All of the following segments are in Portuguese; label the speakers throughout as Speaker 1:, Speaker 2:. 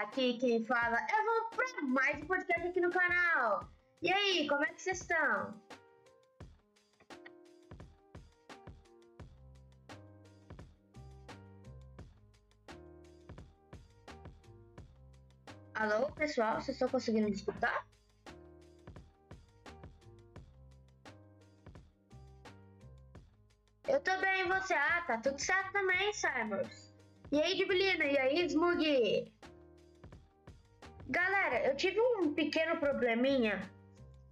Speaker 1: aqui quem fala é vou para mais um podcast aqui no canal. E aí, como é que vocês estão? Alô, pessoal, vocês estão conseguindo me escutar? Eu tô bem, e você? Ah, tá tudo certo também, Simons. E aí, Dibilina? E aí, Smug? Galera, eu tive um pequeno probleminha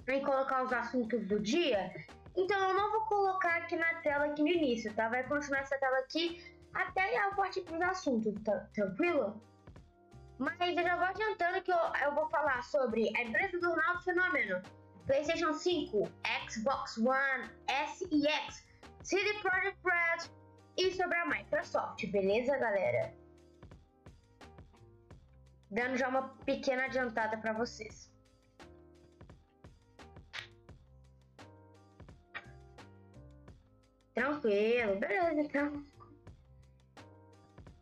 Speaker 1: em colocar os assuntos do dia, então eu não vou colocar aqui na tela aqui no início, tá? Vai continuar essa tela aqui até a parte dos assuntos, tá? tranquilo? Mas eu já vou adiantando que eu, eu vou falar sobre a empresa do Ronaldo Fenômeno, PlayStation 5, Xbox One, S e X, CD Projekt Red e sobre a Microsoft, beleza, galera? Dando já uma pequena adiantada para vocês. Tranquilo, beleza, então.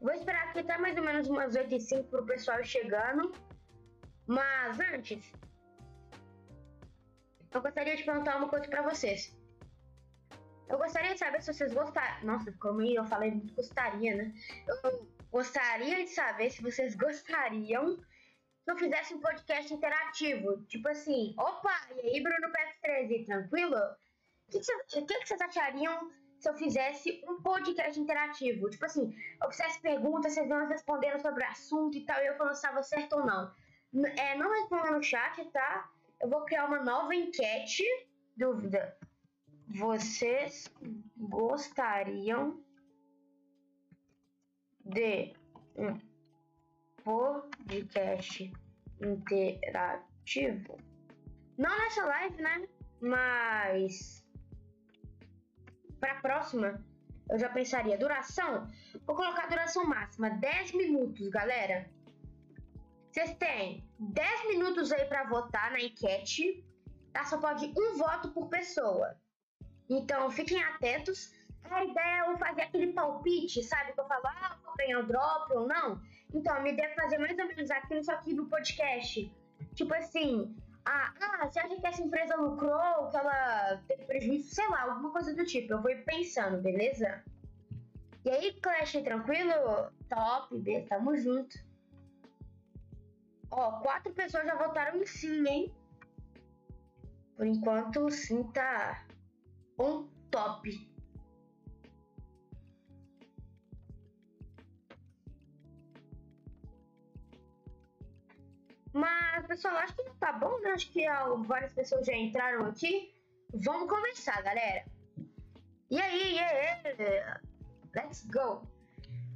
Speaker 1: Vou esperar aqui até mais ou menos umas 8 e 5 pro pessoal chegando. Mas antes, eu gostaria de perguntar uma coisa para vocês. Eu gostaria de saber se vocês gostaram. Nossa, como eu falei gostaria, né? Eu gostaria de saber se vocês gostariam que eu fizesse um podcast interativo. Tipo assim, opa, e aí, Bruno PS13, tranquilo? O que, que, vocês achariam se eu fizesse um podcast interativo? Tipo assim, eu fizesse perguntas, vocês vão respondendo sobre o assunto e tal, e eu falando se estava certo ou não. É, não responda no chat, tá? Eu vou criar uma nova enquete. Dúvida vocês gostariam de um podcast interativo? Não nessa live, né? Mas para a próxima eu já pensaria duração. Vou colocar duração máxima 10 minutos, galera. Vocês têm 10 minutos aí para votar na enquete. Tá? Só pode um voto por pessoa. Então fiquem atentos. A ideia é fazer aquele palpite, sabe? Que eu falo, ah, vou ganhar o drop ou não. Então, a minha ideia é fazer mais ou menos aquilo só aqui no podcast. Tipo assim, ah, ah, você acha que essa empresa lucrou, que ela teve prejuízo? Sei lá, alguma coisa do tipo. Eu vou ir pensando, beleza? E aí, Clash, tranquilo? Top, B, tamo junto. Ó, quatro pessoas já votaram em sim, hein? Por enquanto, sim tá um top. Mas, pessoal, acho que tá bom, né? Acho que várias pessoas já entraram aqui. Vamos começar, galera. E aí, yeah, let's go.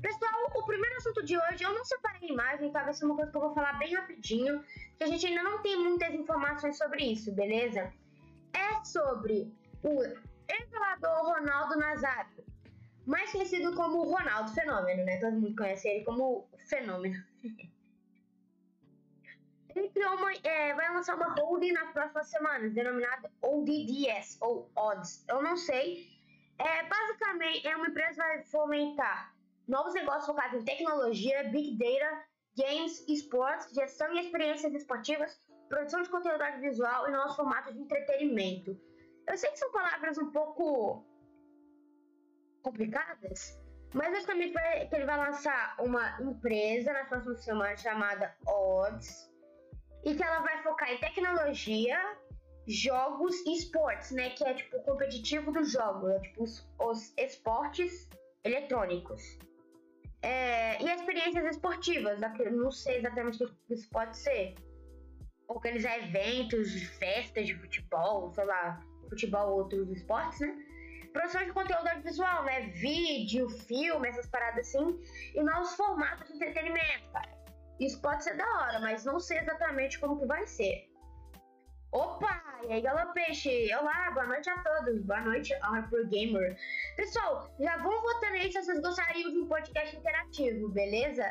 Speaker 1: Pessoal, o primeiro assunto de hoje, eu não separei imagem, tá? Vai ser uma coisa que eu vou falar bem rapidinho, que a gente ainda não tem muitas informações sobre isso, beleza? É sobre o ex-jogador Ronaldo Nazário, mais conhecido como Ronaldo Fenômeno, né? Todo mundo conhece ele como Fenômeno. ele uma, é, vai lançar uma holding nas próximas semanas, denominada ODDS, ou Odds. Eu não sei. É, basicamente, é uma empresa que vai fomentar novos negócios focados em tecnologia, big data, games, esportes, gestão e experiências esportivas, produção de conteúdo audiovisual e novos formatos de entretenimento. Eu sei que são palavras um pouco complicadas, mas basicamente que ele vai lançar uma empresa nas próximas semanas chamada Odds e que ela vai focar em tecnologia, jogos e esportes, né? Que é tipo o competitivo dos jogos, é, tipo os, os esportes eletrônicos. É, e experiências esportivas, não sei exatamente o que isso pode ser. Organizar eventos, festas de futebol, sei lá, futebol ou outros esportes, né? Produção de conteúdo audiovisual, né? Vídeo, filme, essas paradas assim. E novos formatos de entretenimento, cara. Isso pode ser da hora, mas não sei exatamente como que vai ser. Opa! E aí, Galo Peixe? Olá, boa noite a todos. Boa noite, Harper Gamer. Pessoal, já vão votando aí se vocês gostariam de um podcast interativo, beleza?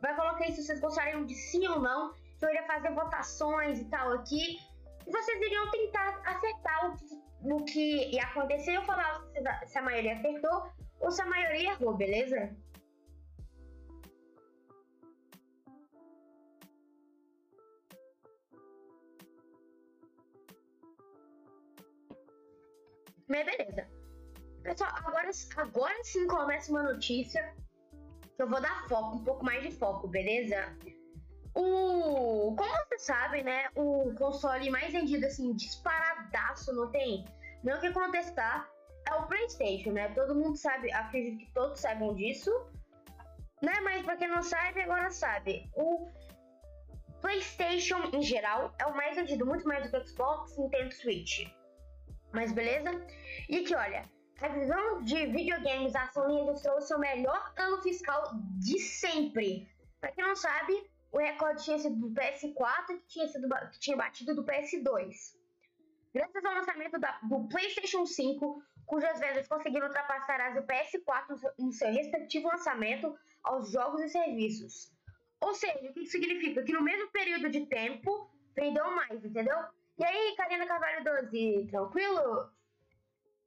Speaker 1: Vai colocar aí se vocês gostariam de sim ou não. Que eu iria fazer votações e tal aqui e vocês iriam tentar acertar o, o que ia acontecer. Eu falava se a maioria acertou ou se a maioria errou, beleza? Mas beleza. Pessoal, agora, agora sim começa uma notícia que eu vou dar foco, um pouco mais de foco, beleza? O, como vocês sabem, né, o console mais vendido, assim, disparadaço, não tem nem o que contestar, é o PlayStation, né? Todo mundo sabe, acredito que todos saibam disso, né? Mas pra quem não sabe, agora sabe. O PlayStation em geral é o mais vendido, muito mais do que o Xbox, Nintendo Switch. Mas beleza? E aqui, olha, a visão de videogames, a Sony registrou seu melhor ano fiscal de sempre. Pra quem não sabe, o recorde tinha sido do PS4 que tinha, sido, que tinha batido do PS2. Graças ao lançamento da, do PlayStation 5, cujas vendas conseguiram ultrapassar as do PS4 no seu respectivo lançamento aos jogos e serviços. Ou seja, o que significa? Que no mesmo período de tempo vendeu mais, entendeu? E aí, Karina Carvalho 12, tranquilo?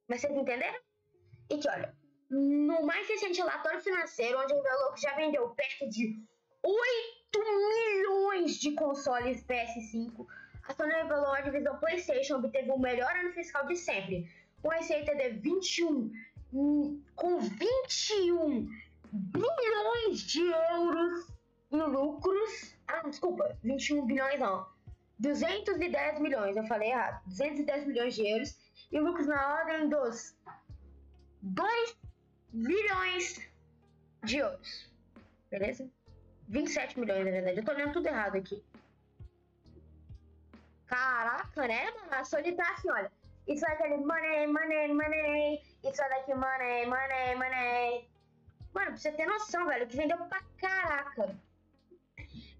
Speaker 1: Mas vocês entenderam? E que olha, no mais recente relatório financeiro, onde revelou que já vendeu perto de 8 milhões de consoles PS5, a Sony revelou a divisão PlayStation obteve o melhor ano fiscal de sempre, com receita de 21 com 21 bilhões de euros em lucros. Ah, desculpa, 21 bilhões não. 210 milhões, eu falei errado. 210 milhões de euros e lucros na ordem dos 2 bilhões de euros. Beleza? 27 milhões, na verdade. Eu tô lendo tudo errado aqui. Caraca, né, mano? A Sony tá assim, olha. Isso é aquele money, money, money. Isso é daqui money, money, money. Mano, pra você ter noção, velho, que vendeu pra caraca.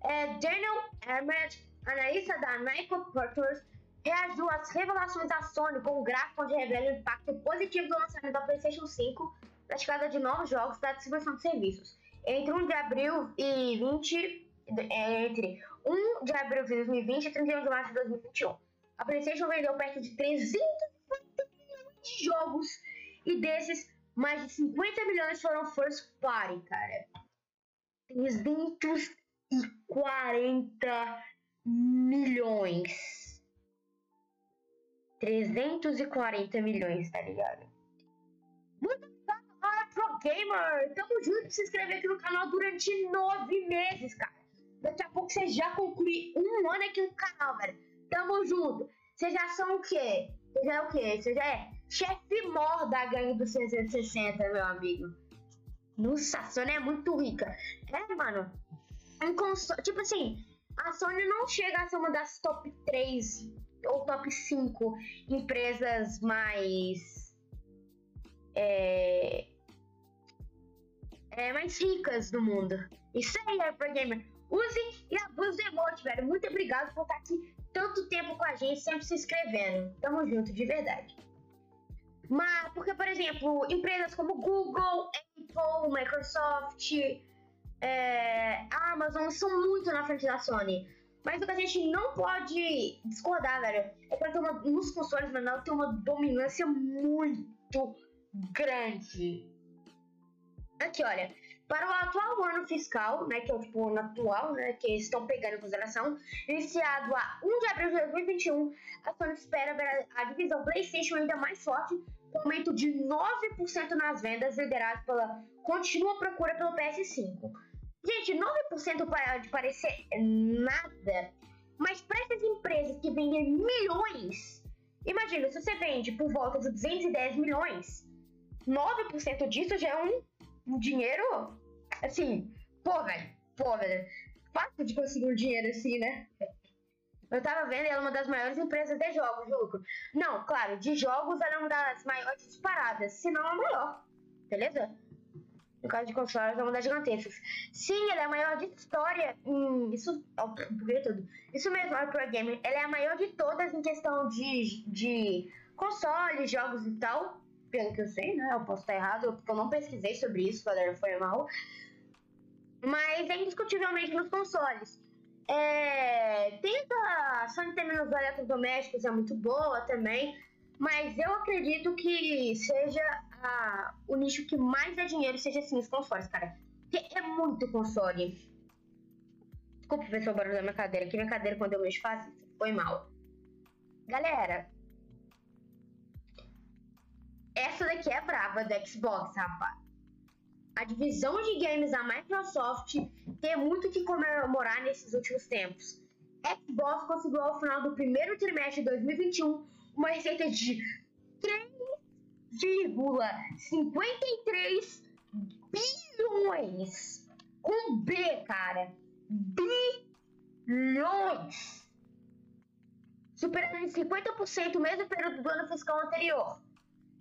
Speaker 1: É, Daniel Emmett, analista da Microporters, reagiu às revelações da Sony com um gráfico onde revela o impacto positivo do lançamento da PlayStation 5 na chegada de novos jogos da distribuição de serviços. Entre 1 de abril e 20 é, entre 1 de abril de 2020 e 31 de março de 2021. A PlayStation vendeu perto de 350 milhões de jogos e desses mais de 50 milhões foram first party, cara. 340 milhões. 340 milhões, tá ligado? Muito obrigado, Hora Pro Gamer! Tamo junto se inscrever aqui no canal durante nove meses, cara. Daqui a pouco você já conclui um ano aqui no canal, velho. Tamo junto. Vocês já são o quê? Você já é o quê? Você já é chefe mor da gangue do 660, meu amigo. Nossa, a Sony é muito rica. É, mano. Um console, tipo assim, a Sony não chega a ser uma das top 3 ou top 5 empresas mais. É, é, mais ricas do mundo. Isso aí, Hyper Gamer. Use e abuse do emote, velho. Muito obrigado por estar aqui tanto tempo com a gente, sempre se inscrevendo. Tamo junto, de verdade. Mas, porque, por exemplo, empresas como Google, Apple, Microsoft, é, Amazon são muito na frente da Sony. Mas o que a gente não pode discordar, velho, é que uma, nos consoles, mano, ela tem uma dominância muito grande. Aqui, olha, para o atual ano fiscal, né, que é o tipo ano atual, né, que eles estão pegando em consideração, iniciado a 1 de abril de 2021, a Sony espera ver a divisão PlayStation ainda mais forte, com aumento de 9% nas vendas, liderado pela contínua procura pelo PS5. Gente, 9% pode parecer nada, mas para essas empresas que vendem milhões, imagina, se você vende por volta de 210 milhões, 9% disso já é um, dinheiro, assim, pô, velho, pô, velho, fácil de conseguir um dinheiro assim, né? Eu tava vendo, ela é uma das maiores empresas de jogos de lucro. Não, claro, de jogos ela é uma das maiores disparadas, se não a maior, beleza? No caso de consoles, é uma das gigantescas. Sim, ela é a maior de história em. Isso. Buguei tudo. Isso mesmo, a Pro Gamer. Ela é a maior de todas em questão de, de consoles, jogos e tal. Pelo que eu sei, né? Eu posso estar errado, porque eu não pesquisei sobre isso, galera. Foi mal. Mas é indiscutivelmente nos consoles. É, tem a Sony tem menos eletrodomésticos, é muito boa também. Mas eu acredito que seja o nicho que mais dá dinheiro seja assim os consoles, cara. Porque é muito console. Desculpa, pessoal, o barulho da minha cadeira. Aqui minha cadeira, quando eu mexo, faz foi mal. Galera, essa daqui é brava do Xbox, rapaz. A divisão de games da Microsoft tem muito que comemorar nesses últimos tempos. Xbox conseguiu ao final do primeiro trimestre de 2021 uma receita de 3,53 bilhões. Com B, cara. Bilhões. Superando em 50% o mesmo período do ano fiscal anterior.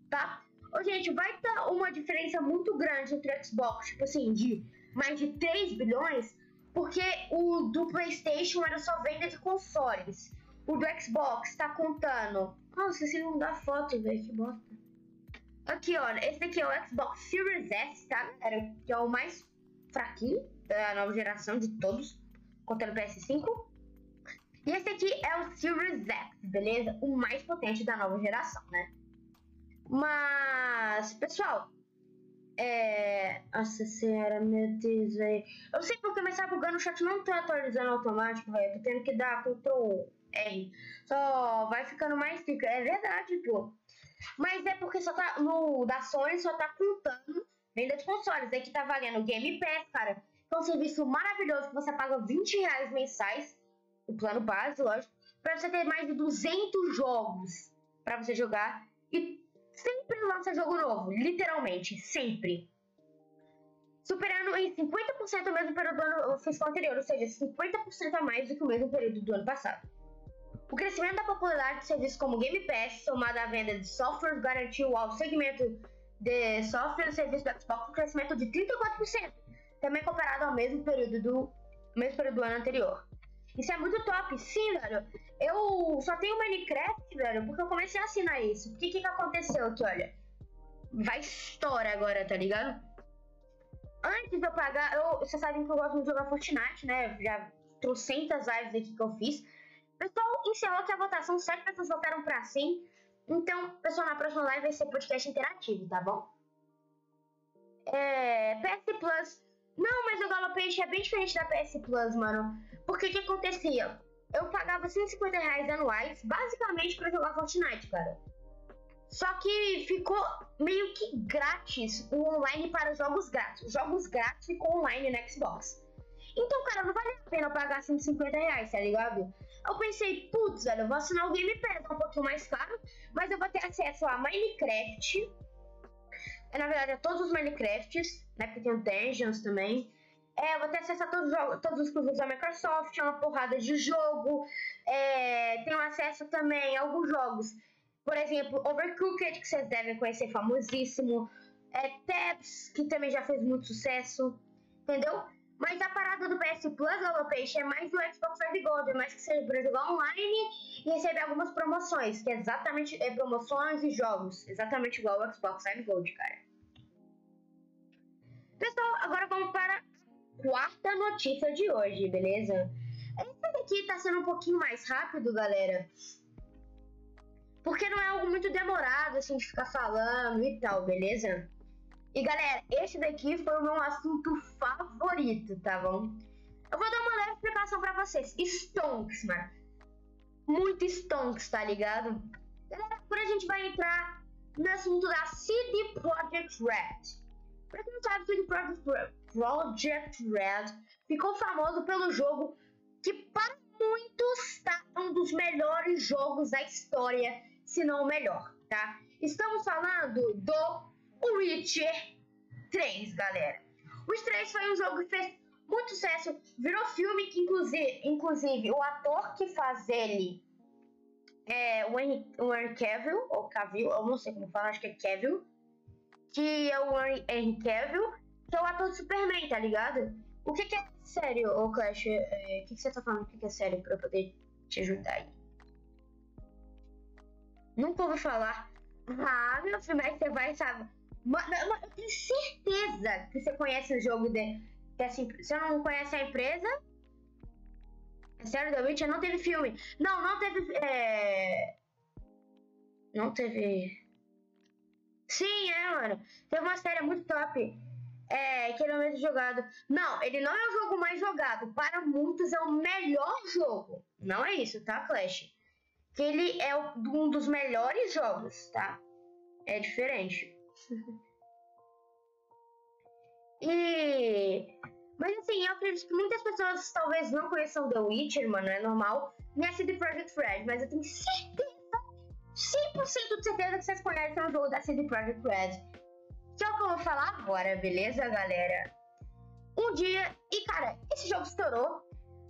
Speaker 1: Tá? Ô, gente, vai estar uma diferença muito grande entre o Xbox, tipo assim, de mais de 3 bilhões, porque o do PlayStation era só venda de consoles. O do Xbox tá contando. Nossa, se não dá foto, velho, que bosta. Aqui, ó, esse daqui é o Xbox Series S, tá, galera? Que é o mais fraquinho da nova geração de todos, contando o PS5. E esse aqui é o Series X, beleza? O mais potente da nova geração, né? Mas, pessoal, é. Nossa senhora, meu Deus, velho. Eu sei porque, mas tá bugando o chat não tá atualizando automático, velho. Tô tendo que dar Ctrl R. Só vai ficando mais rico. É verdade, pô. Mas é porque só tá. No da Sony só tá contando venda de consoles. Aqui tá valendo Game Pass, cara. É um serviço maravilhoso que você paga 20 reais mensais. O plano base, lógico. Pra você ter mais de 200 jogos pra você jogar. E sempre lança jogo novo. Literalmente, sempre. Superando em 50% o mesmo período do ano fiscal anterior. Ou seja, 50% a mais do que o mesmo período do ano passado. O crescimento da popularidade de serviços como Game Pass, somado à venda de software, garantiu ao segmento de software e serviços do Xbox um crescimento de 34%, também comparado ao mesmo período do mesmo período do ano anterior. Isso é muito top, sim, velho. Eu só tenho Minecraft, velho, porque eu comecei a assinar isso. O que que aconteceu aqui, olha? Vai história agora, tá ligado? Antes de eu pagar, eu, vocês sabem que eu gosto de jogar Fortnite, né? Já trocentas lives aqui que eu fiz pessoal encerrou que a votação, sete pessoas votaram pra sim. Então, pessoal, na próxima live vai ser podcast interativo, tá bom? É, PS Plus. Não, mas o Galopage é bem diferente da PS Plus, mano. Porque o que acontecia? Eu pagava 150 reais anuais, basicamente para jogar Fortnite, cara. Só que ficou meio que grátis o online para jogos grátis. Jogos grátis ficou online no Xbox. Então, cara, não vale a pena eu pagar 150 reais, tá ligado? Eu pensei, putz, velho, eu vou assinar o Game Pass, é um pouquinho mais caro, mas eu vou ter acesso a Minecraft. É, na verdade, a todos os Minecrafts, né? Porque tem o Dungeons também. É, eu vou ter acesso a todos, os, todos os exclusivos da Microsoft, é uma porrada de jogo. É, tenho acesso também a alguns jogos. Por exemplo, Overcooked, que vocês devem conhecer, famosíssimo. É, Tabs, que também já fez muito sucesso. Entendeu? Mas a parada do PS Plus, Galopeixe, é mais do Xbox Live Gold, é mais que seja para jogar online e receber algumas promoções, que é exatamente é, promoções e jogos, exatamente igual o Xbox Live Gold, cara. Pessoal, agora vamos para a quarta notícia de hoje, beleza? Esse daqui tá sendo um pouquinho mais rápido, galera. Porque não é algo muito demorado, assim, de ficar falando e tal, beleza? E galera, esse daqui foi o meu assunto favorito, tá bom? Eu vou dar uma leve explicação pra vocês. Stonks, mano. Muito Stonks, tá ligado? Galera, agora a gente vai entrar no assunto da CD Projekt Red. Pra quem não sabe, CD Projekt Red ficou famoso pelo jogo que para muitos tá um dos melhores jogos da história, se não o melhor, tá? Estamos falando do o Witcher 3, galera. O Witcher 3 foi um jogo que fez muito sucesso, virou filme que inclusive, inclusive o ator que faz ele é o Henry, o Henry Cavill, ou Cavill, eu não sei como falar, acho que é Cavill, que é o Henry Cavill, que é o ator do Superman, tá ligado? O que, que é sério, ô Clash? É, o que, que você tá falando? O que, que é sério pra eu poder te ajudar aí? Nunca ouvi falar. Ah, meu que você vai, sabe? Eu tenho certeza que você conhece o jogo de. Que assim, você não conhece a empresa? É sério, The Witcher não teve filme. Não, não teve. É... Não teve. Sim, é, mano. Teve uma série muito top. É, que ele é o mesmo jogado. Não, ele não é o jogo mais jogado. Para muitos é o melhor jogo. Não é isso, tá, Clash? Que ele é um dos melhores jogos, tá? É diferente. e. Mas assim, eu acredito que muitas pessoas talvez não conheçam The Witcher, mano, é normal. Nem a CD Projekt Red, mas eu tenho certeza, 100% de certeza que vocês conhecem o jogo da CD Projekt Red. Que é o que eu vou falar agora, beleza, galera? Um dia, e cara, esse jogo estourou.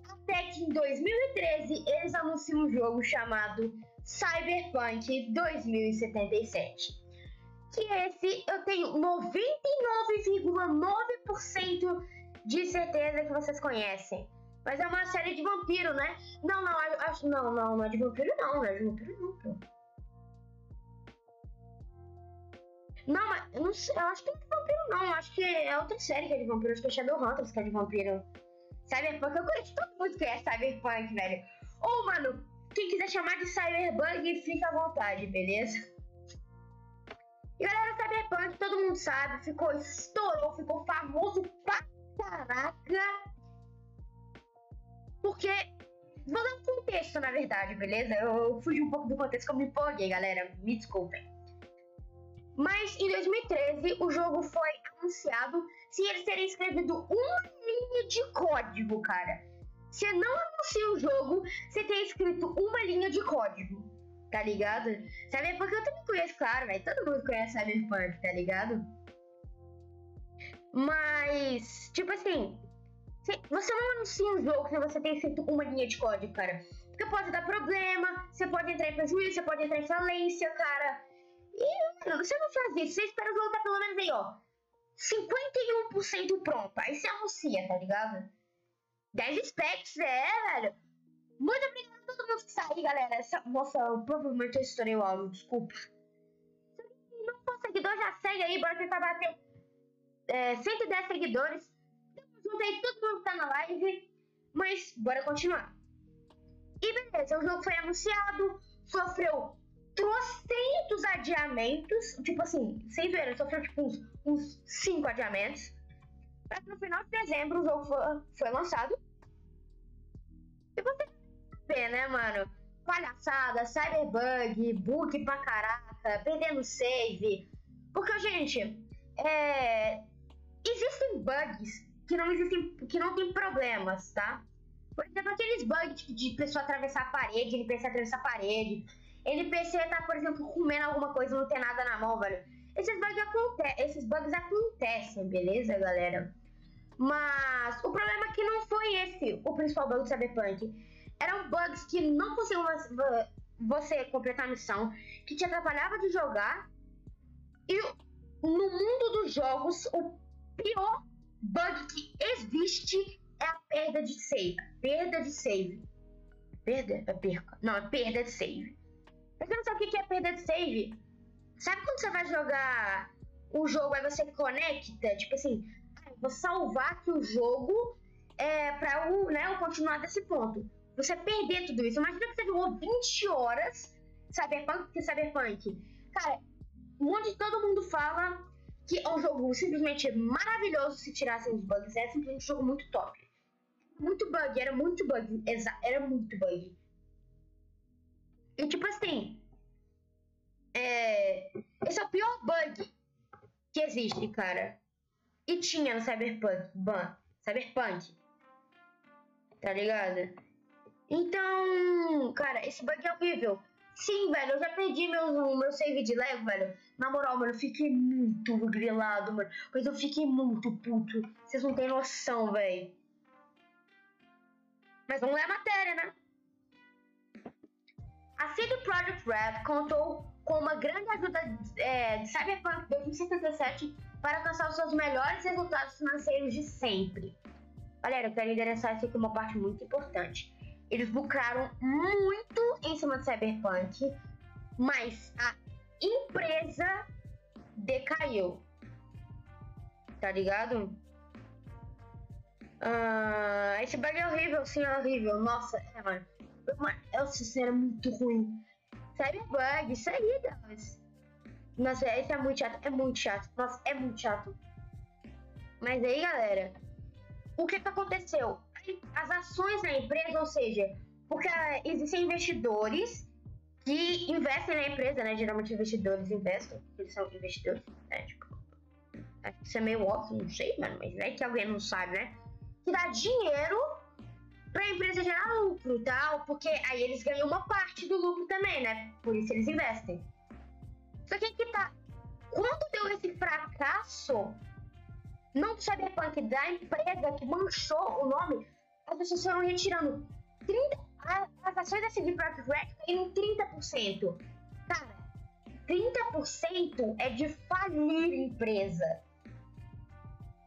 Speaker 1: Até que em 2013 eles anunciam um jogo chamado Cyberpunk 2077. Que esse eu tenho 99,9% de certeza que vocês conhecem. Mas é uma série de vampiro, né? Não, não, acho. Não, não, não é de vampiro não, não é de vampiro não, pô. Não, mas eu não sei, eu acho que não é de vampiro não, acho que é outra série que é de vampiro, acho que é Shadowhunters que é de vampiro. Cyberpunk, eu conheço todo mundo que é Cyberpunk, velho. Ou, mano, quem quiser chamar de Cyberbug, fica à vontade, beleza? Mundo sabe, ficou, estourou, ficou famoso pra caraca. Porque, vou dar um contexto, na verdade, beleza? Eu fugi um pouco do contexto que eu me empolguei, galera, me desculpem. Mas em 2013 o jogo foi anunciado sem eles terem escrevido uma linha de código, cara. Você não anuncia o jogo sem ter escrito uma linha de código, tá ligado? Cyberpunk eu também conheço, claro, velho. Todo mundo conhece Cyberpunk, tá ligado? Mas, tipo assim, você não anuncia um jogo se você tem escrito uma linha de código, cara. Porque pode dar problema, você pode entrar em prejuízo, você pode entrar em falência, cara. E mano, você não faz isso, você espera o jogo tá pelo menos aí, ó. 51% pronto. Aí você anuncia, tá ligado? 10 specs, é, velho. Muito obrigado a todo mundo que aí, galera. Essa, eu provavelmente eu estourei o áudio, desculpa. Se não for seguidor, já segue aí, bora tentar bater é, 110 seguidores. Tamo junto aí, todo mundo que tá na live. Mas, bora continuar. E beleza, o jogo foi anunciado, sofreu trocentos adiamentos. Tipo assim, sem ver, sofreu tipo uns, uns cinco adiamentos. Mas no final de dezembro o jogo foi, foi lançado. E você né, mano? Palhaçada, cyberbug, bug pra caraca, perdendo save. Porque, gente, é... existem bugs que não existem, que não tem problemas, tá? Por exemplo, aqueles bugs de, pessoa atravessar a parede, NPC atravessar a parede, NPC tá, por exemplo, comendo alguma coisa não tem nada na mão, velho. Esses bugs, aconte esses bugs acontecem, beleza, galera? Mas o problema é que não foi esse o principal bug do Cyberpunk. Eram bugs que não conseguiam você completar a missão, que te atrapalhava de jogar. E no mundo dos jogos, o pior bug que existe é a perda de save. Perda de save. Perda? É perca. Não, é perda de save. Quem não sabe o que é perda de save, sabe quando você vai jogar o jogo aí você conecta? Tipo assim, ah, vou salvar aqui o jogo é, pra o, né, o continuar desse ponto. Você perder tudo isso. Imagina que você jogou 20 horas Cyberpunk, que Cyberpunk. Cara, um monte de todo mundo fala que é um jogo simplesmente maravilhoso se tirassem os bugs. É simplesmente um jogo muito top. Muito bug, era muito bug. Era muito bug. E tipo assim. É... Esse é o pior bug que existe, cara. E tinha no Cyberpunk. Ban. Cyberpunk. Tá ligado? Então, cara, esse bug é horrível. Sim, velho, eu já perdi meu, meu save de Lego, velho. Na moral, mano, eu fiquei muito grilado, mano. Mas eu fiquei muito puto. Vocês não têm noção, velho. Mas vamos ler a matéria, né? A CD Projekt Red contou com uma grande ajuda é, de Cyberpunk 2077 para alcançar os seus melhores resultados financeiros de sempre. Galera, eu quero endereçar isso aqui uma parte muito importante. Eles lucraram muito em cima do Cyberpunk, mas a empresa decaiu. Tá ligado? Uh, esse bug é horrível, sim, é horrível. Nossa, é, mano. É, sincero, é muito ruim. Cyberbug, isso aí, guys. Nossa, isso é muito chato, é muito chato. Nossa, é muito chato. Mas aí, galera, o que que aconteceu? As ações da empresa, ou seja, porque existem investidores que investem na empresa, né? Geralmente investidores investem, eles são investidores, né? Tipo, acho que isso é meio óbvio, não sei, mano, mas é que alguém não sabe, né? Que dá dinheiro pra empresa gerar lucro e tal, porque aí eles ganham uma parte do lucro também, né? Por isso eles investem. Só que aqui tá. Quando deu esse fracasso, não do Cyberpunk, da empresa que manchou o nome, as pessoas foram retirando 30, as ações da CD Projekt Red caíram 30%. Cara, 30% é de falir empresa.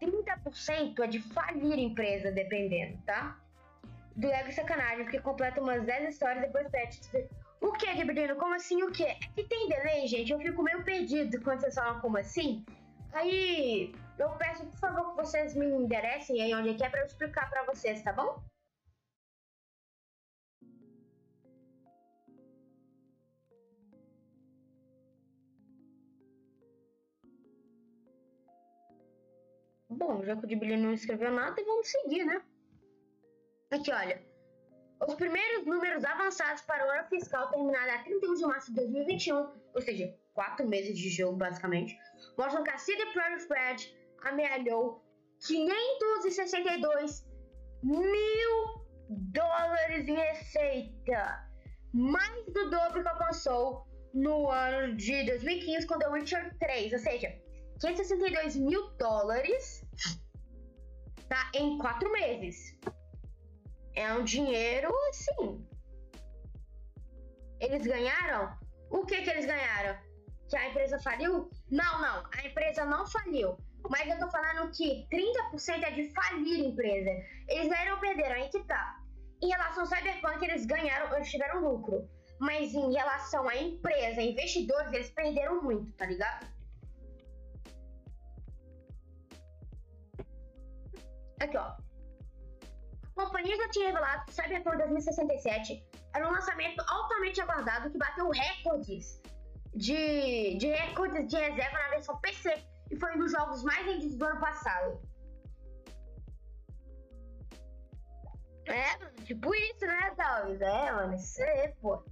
Speaker 1: 30% é de falir empresa, dependendo, tá? Do Lego Sacanagem, porque completa umas 10 histórias e depois pede. O que, Gabrielino? Como assim o que? É que tem delay, gente. Eu fico meio perdido quando vocês falam como assim. Aí eu peço, por favor, que vocês me enderecem aí onde é que é pra eu explicar pra vocês, tá bom? Bom, já que o Dibili não escreveu nada, vamos seguir, né? Aqui, olha. Os primeiros números avançados para o ano fiscal terminado a 31 de março de 2021, ou seja, quatro meses de jogo, basicamente, mostram que a CD Projekt Red amealhou 562 mil dólares em receita, mais do dobro que alcançou no ano de 2015 com The Witcher 3, ou seja, 562 mil dólares tá, em quatro meses. É um dinheiro, sim. Eles ganharam? O que que eles ganharam? Que a empresa faliu? Não, não. A empresa não faliu. Mas eu tô falando que 30% é de falir empresa. Eles ou perderam, aí que tá. Em relação ao Cyberpunk, eles ganharam, eles tiveram lucro. Mas em relação à empresa, investidores, eles perderam muito, tá ligado? Aqui, ó. A companhia já tinha revelado que Cyberpunk 2067 era um lançamento altamente aguardado que bateu recordes de, de recordes de reserva na versão PC e foi um dos jogos mais vendidos do ano passado. É, tipo isso, né, Talvez? É, mano, isso aí, pô.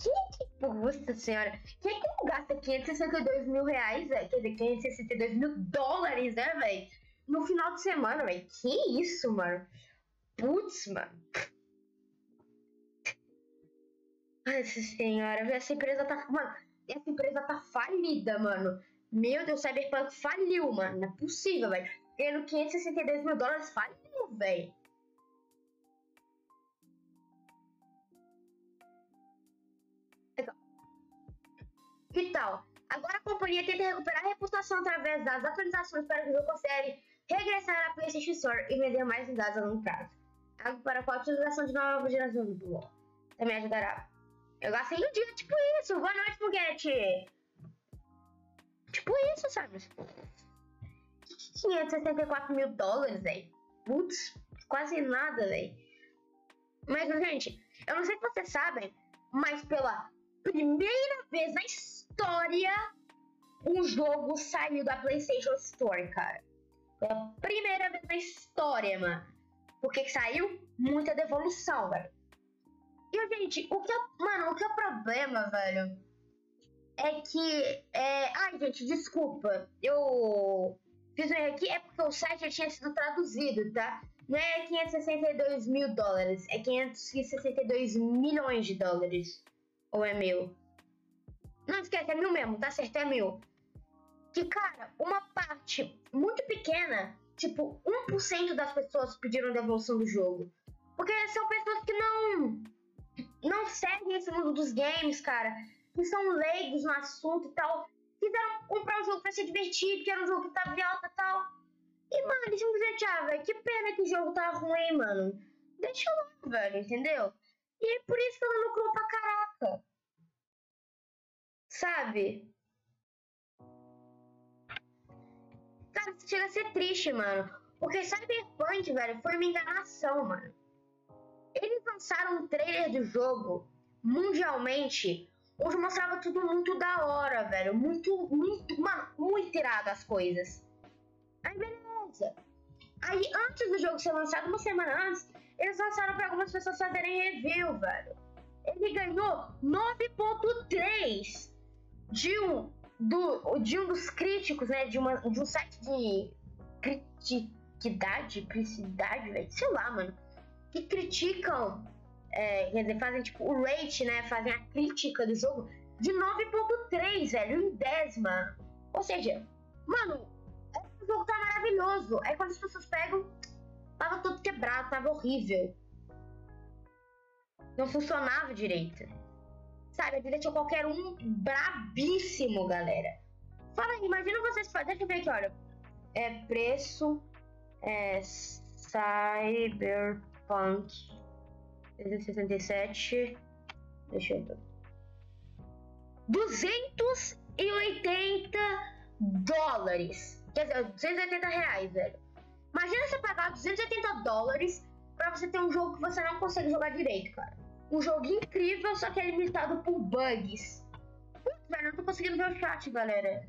Speaker 1: Quem é que, nossa senhora, quem é que não gasta 562 mil reais, velho? Quer dizer, 562 mil dólares, né, velho? No final de semana, velho. Que isso, mano? Putz, mano. Nossa senhora, essa empresa tá. Mano, essa empresa tá falida, mano. Meu Deus, Cyberpunk faliu, mano. Não é possível, velho. Tendo 562 mil dólares, faliu, velho. Que tal? Agora a companhia tenta recuperar a reputação através das atualizações para que o jogo consiga regressar à PlayStation Store e vender mais unidades a longo prazo. Algo para a utilização de nova geração do Blue também ajudará. Eu gastei um dia, tipo isso. Boa noite, foguete. Tipo isso, sabe? 564 mil dólares, velho. Putz, quase nada, velho. Mas, gente, eu não sei se vocês sabem, mas pela primeira vez na história, um jogo saiu da PlayStation Store, cara. Pela primeira vez na história, mano. Porque que saiu? Muita devolução, velho. E, gente, o que é. Mano, o que é o problema, velho? É que. É... Ai, gente, desculpa. Eu fiz um erro aqui, é porque o site já tinha sido traduzido, tá? Não é 562 mil dólares, é 562 milhões de dólares. Ou é mil? Não esquece, é mil mesmo, tá certo, é mil. Que, cara, uma parte muito pequena, tipo 1% das pessoas pediram devolução do jogo. Porque são pessoas que não não seguem esse mundo dos games, cara, que são leigos no assunto e tal, quiseram comprar um jogo pra ser divertido, que era um jogo que tava em alta e tal. E, mano, simplesmente, ah, velho, que pena que o jogo tá ruim, mano. Deixa lá, velho, entendeu? E é por isso que ela lucrou pra caraca. Sabe? Cara, chega a ser triste, mano. Porque Cyberpunk, velho, foi uma enganação, mano. Eles lançaram um trailer do jogo mundialmente onde mostrava tudo muito da hora, velho. Muito, muito, mano, muito irado as coisas. Aí beleza. Aí antes do jogo ser lançado, uma semana antes, eles lançaram pra algumas pessoas fazerem review, velho. ele ganhou 9.3 de um do, de um dos críticos, né, de, uma, de um site de criticidade, criticidade, velho, sei lá, mano, que criticam, é, quer dizer, fazem tipo o rate, né, fazem a crítica do jogo de 9.3, velho, em 10, mano. Ou seja, mano, o jogo tá maravilhoso. Aí quando as pessoas pegam, tava todo quebrado, tava horrível. Não funcionava direito. Sabe, a tinha qualquer um brabíssimo, galera. Fala aí, imagina vocês. Deixa eu ver aqui, olha. É preço. É. Cyberpunk 367. Deixa eu ver. 280 dólares. Quer dizer, 280 reais, velho. Imagina você pagar 280 dólares pra você ter um jogo que você não consegue jogar direito, cara. Um jogo incrível, só que é limitado por bugs. Putz, velho, não tô conseguindo ver o chat, galera.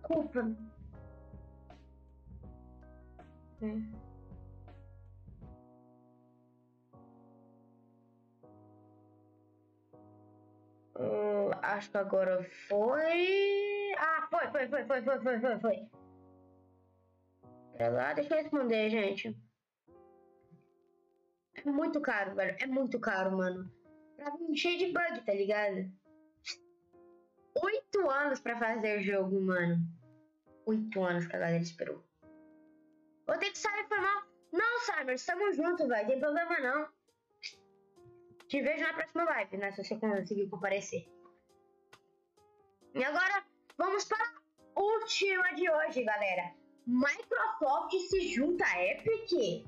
Speaker 1: Desculpa. Hum. Uh, acho que agora foi. Ah, foi, foi, foi, foi, foi, foi, foi, foi. Pera lá, deixa eu responder, gente. É muito caro, velho. É muito caro, mano. Pra vir cheio de bug, tá ligado? Oito anos pra fazer o jogo, mano. Oito anos que a galera esperou. Vou ter que sair, foi mal. Não, Simon, estamos juntos, velho. Tem problema não. Te vejo na próxima live, né? Se você conseguir comparecer. E agora, vamos para a última de hoje, galera. Microsoft se junta a Epic?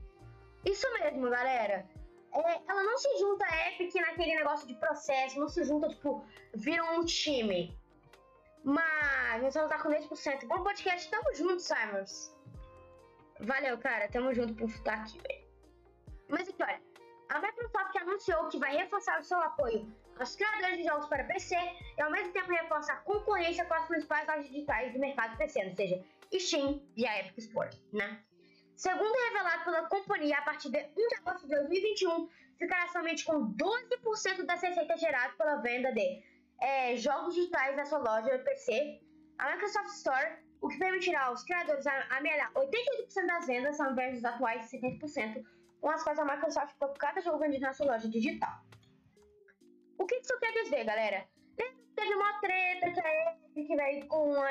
Speaker 1: Isso mesmo, galera. É, ela não se junta a Epic naquele negócio de processo, não se junta, tipo, viram um time. Mas nós vamos estar com 10%. Bom podcast, tamo junto, Simons. Valeu, cara. Tamo junto por estar aqui, velho. Mas aqui, olha. A Microsoft anunciou que vai reforçar o seu apoio aos criadores de jogos para PC e ao mesmo tempo reforça a concorrência com as principais lojas digitais do mercado PC, ou seja, Steam e a Epic Store, né? Segundo revelado pela companhia, a partir de 1 de agosto de 2021, ficará somente com 12% das receitas geradas pela venda de é, jogos digitais na sua loja PC, a Microsoft Store, o que permitirá aos criadores amelhar 88% das vendas ao invés dos atuais 70%, com as quais a Microsoft por cada jogo vendido na sua loja digital. O que isso quer dizer, galera? Teve uma treta que a Epic veio com a,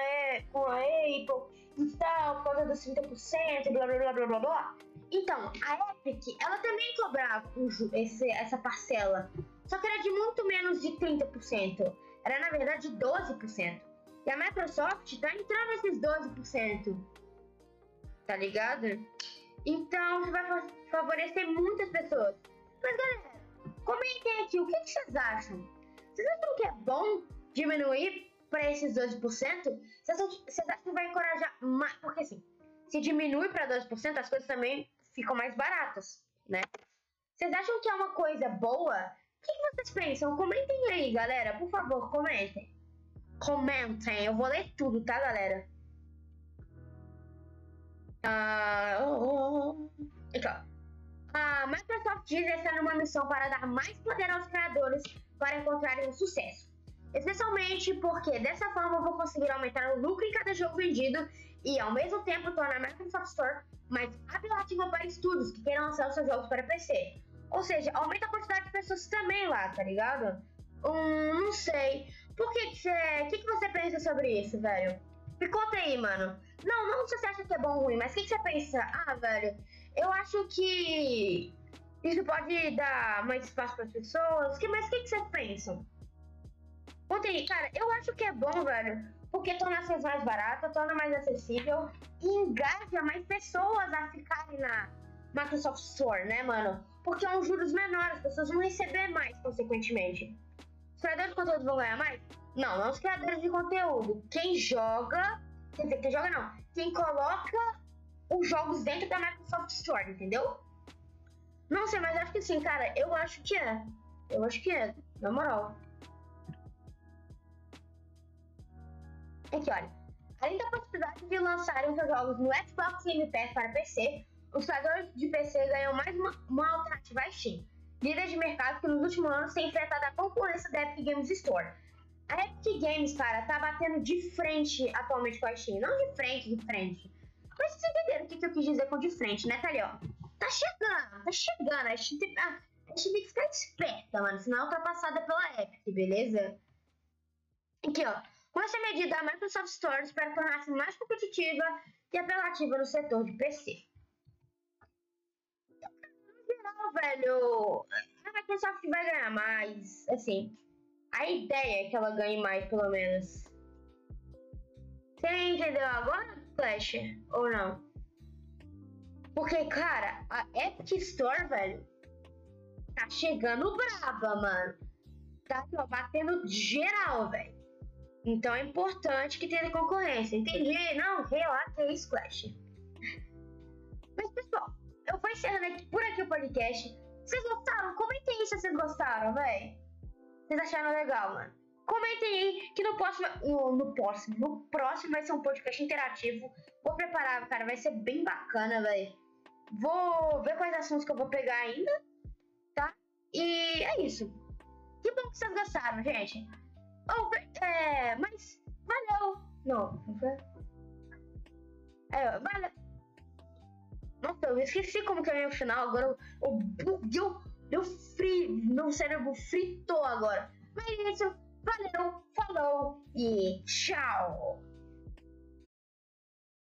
Speaker 1: com a Apple e tal, por causa dos 30%, blá blá blá blá blá blá. Então, a Epic, ela também cobrava esse, essa parcela, só que era de muito menos de 30%. Era, na verdade, 12%. E a Microsoft tá entrando nesses 12%. Tá ligado? Então, isso vai favorecer muitas pessoas. Mas, galera, comentem aqui, o que, que vocês acham? Vocês acham que é bom diminuir para esses 12%? Vocês acham, vocês acham que vai encorajar mais? Porque, assim, se diminui para 12%, as coisas também ficam mais baratas, né? Vocês acham que é uma coisa boa? O que, que vocês pensam? Comentem aí, galera. Por favor, comentem. Comentem. Eu vou ler tudo, tá, galera? Ah, oh, Aqui, ó. A Microsoft diz estar numa missão para dar mais poder aos criadores para encontrarem um sucesso. Especialmente porque dessa forma vou conseguir aumentar o lucro em cada jogo vendido e ao mesmo tempo tornar a Microsoft Store mais apelativa para estúdios que queiram lançar os seus jogos para PC. Ou seja, aumenta a quantidade de pessoas também lá, tá ligado? Hum, não sei. Por que que que que você pensa sobre isso, velho? Me conta aí, mano. Não, não se você acha que é bom ou ruim, mas o que, que você pensa? Ah, velho, eu acho que isso pode dar mais espaço para as pessoas. Que, mas o que, que vocês pensam? Conta aí, cara, eu acho que é bom, velho, porque torna as coisas mais baratas, torna mais acessível e engaja mais pessoas a ficarem na Microsoft Store, né, mano? Porque é um juros menor, as pessoas vão receber mais, consequentemente. Os criadores de conteúdo vão ganhar mais? Não, não os criadores de conteúdo. Quem joga, quer dizer, quem joga não, quem coloca os jogos dentro da Microsoft Store, entendeu? Não sei, mas acho que sim, cara, eu acho que é. Eu acho que é, na moral. Aqui, olha. Além da possibilidade de lançarem seus jogos no Xbox Game Pass para PC, os criadores de PC ganham mais uma, uma alternativa à Steam. líder de mercado que nos últimos anos tem enfrentado a concorrência da Epic Games Store. A Epic Games, cara, tá batendo de frente atualmente com a Steam. Não de frente, de frente. Mas vocês entenderam o que, que eu quis dizer com de frente, né, tá ali, ó. Tá chegando, tá chegando. A Steam tem, a, a Steam tem que ficar esperta, mano. Senão é ultrapassada pela Epic, beleza? Aqui, ó. Com essa medida, a Microsoft Store espera tornar-se mais competitiva e apelativa no setor de PC. No geral, velho, a Microsoft vai ganhar mais, assim, a ideia é que ela ganhe mais, pelo menos. Você entendeu agora, Flash? Ou não? Porque, cara, a Epic Store, velho, tá chegando braba, mano. Tá ó, batendo geral, velho. Então é importante que tenha concorrência. Entendi? Não, relaxa aí, Splash. Mas, pessoal, eu vou encerrando aqui, por aqui o podcast. Vocês gostaram? Comentem se vocês gostaram, velho. Vocês acharam legal, mano? Comentem aí que no próximo, no, no, próximo, no próximo vai ser um podcast interativo. Vou preparar, cara, vai ser bem bacana, velho. Vou ver quais assuntos que eu vou pegar ainda, tá? E é isso. Que bom que vocês gostaram, gente. Oh, é, mas valeu. Não? É, valeu. Nossa, eu esqueci como que é o final. Agora eu buguei. Deu frio. Meu cérebro fritou agora. Mas é isso. Valeu, falou e tchau.